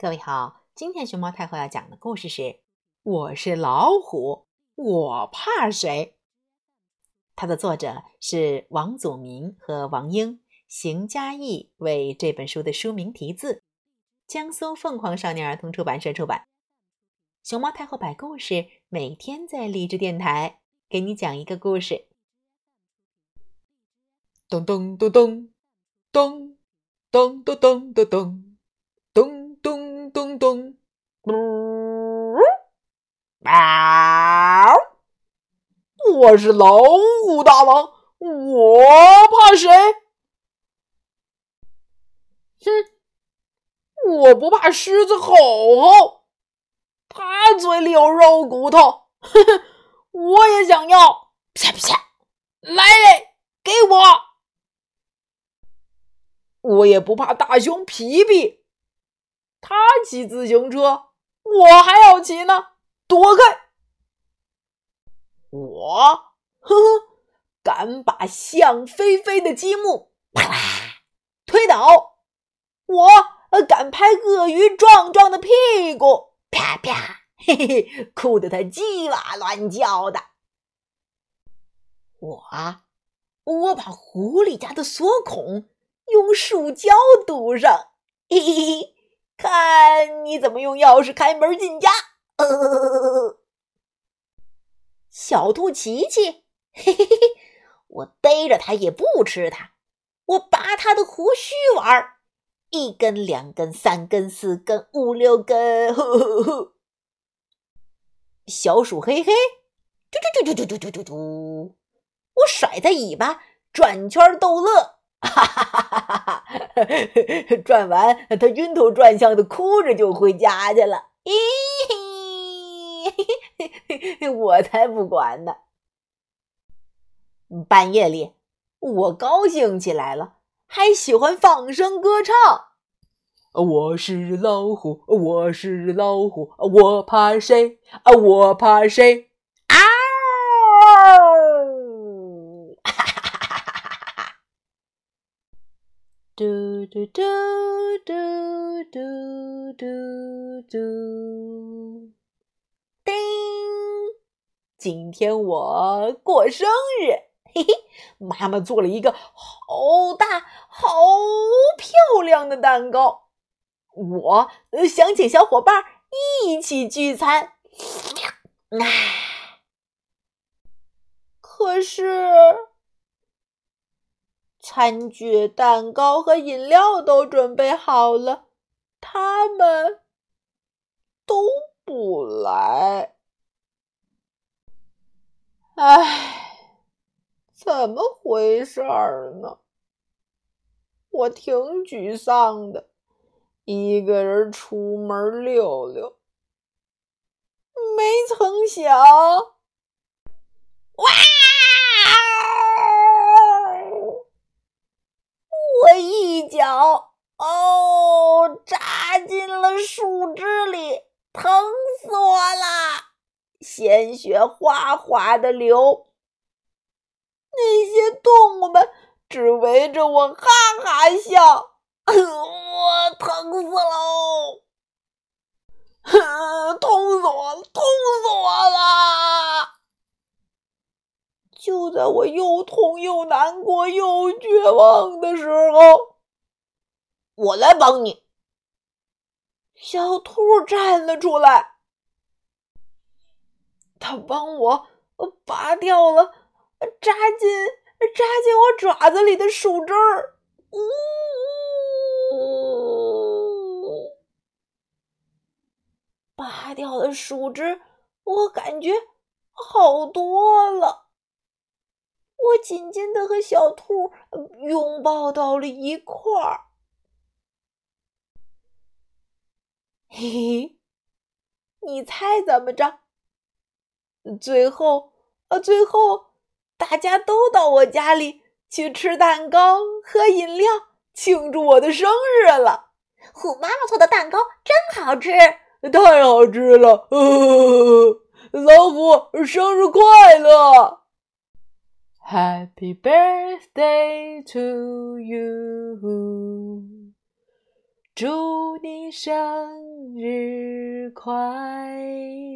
各位好今天熊猫太后要讲的故事是我是老虎我怕谁？它的作者是王祖明和王英邢佳艺为这本书的书名题字江苏凤凰少年儿童出版社出版。熊猫太后摆故事每天在励志电台给你讲一个故事。咚咚咚咚咚咚咚咚咚咚咚咚，嗷！我是老虎大王，我怕谁？哼，我不怕狮子吼吼，它嘴里有肉骨头。呵呵，我也想要，啪啪，来，给我！我也不怕大熊皮皮。他骑自行车，我还要骑呢！躲开！我，呵呵，敢把像飞飞的积木啪啦推倒！我呃敢拍鳄鱼壮壮的屁股，啪啪，嘿嘿，哭得他叽哇乱叫的。我，我把狐狸家的锁孔用树胶堵上，嘿嘿嘿。看你怎么用钥匙开门进家！呃，小兔琪琪，嘿嘿嘿，我逮着它也不吃它，我拔它的胡须玩儿，一根、两根、三根、四根、五六根。呵呵呵。小鼠嘿嘿，嘟嘟嘟嘟嘟嘟嘟嘟，我甩它尾巴转圈逗乐。哈哈哈哈哈哈！转完，他晕头转向的哭着就回家去了。咦，我才不管呢！半夜里，我高兴起来了，还喜欢放声歌唱。我是老虎，我是老虎，我怕谁？啊，我怕谁？嘟嘟嘟嘟嘟嘟嘟，叮！今天我过生日，嘿嘿，妈妈做了一个好大、好漂亮的蛋糕，我想请小伙伴一起聚餐。唉，可是。餐具、蛋糕和饮料都准备好了，他们都不来。唉，怎么回事儿呢？我挺沮丧的，一个人出门溜溜，没曾想，哇！我一脚哦扎进了树枝里，疼死我了，鲜血哗哗的流。那些动物们只围着我哈哈笑，我疼死喽！痛死我了，痛死我了！就在我又痛又难过又绝望的时候，我来帮你。小兔站了出来，他帮我拔掉了扎进扎进我爪子里的树枝儿。呜，拔掉了树枝，我感觉好多了。我紧紧的和小兔拥抱到了一块儿，嘿嘿，你猜怎么着？最后，呃，最后大家都到我家里去吃蛋糕、喝饮料，庆祝我的生日了。虎妈妈做的蛋糕真好吃，太好吃了！呃老虎生日快乐！Happy birthday to you，祝你生日快乐。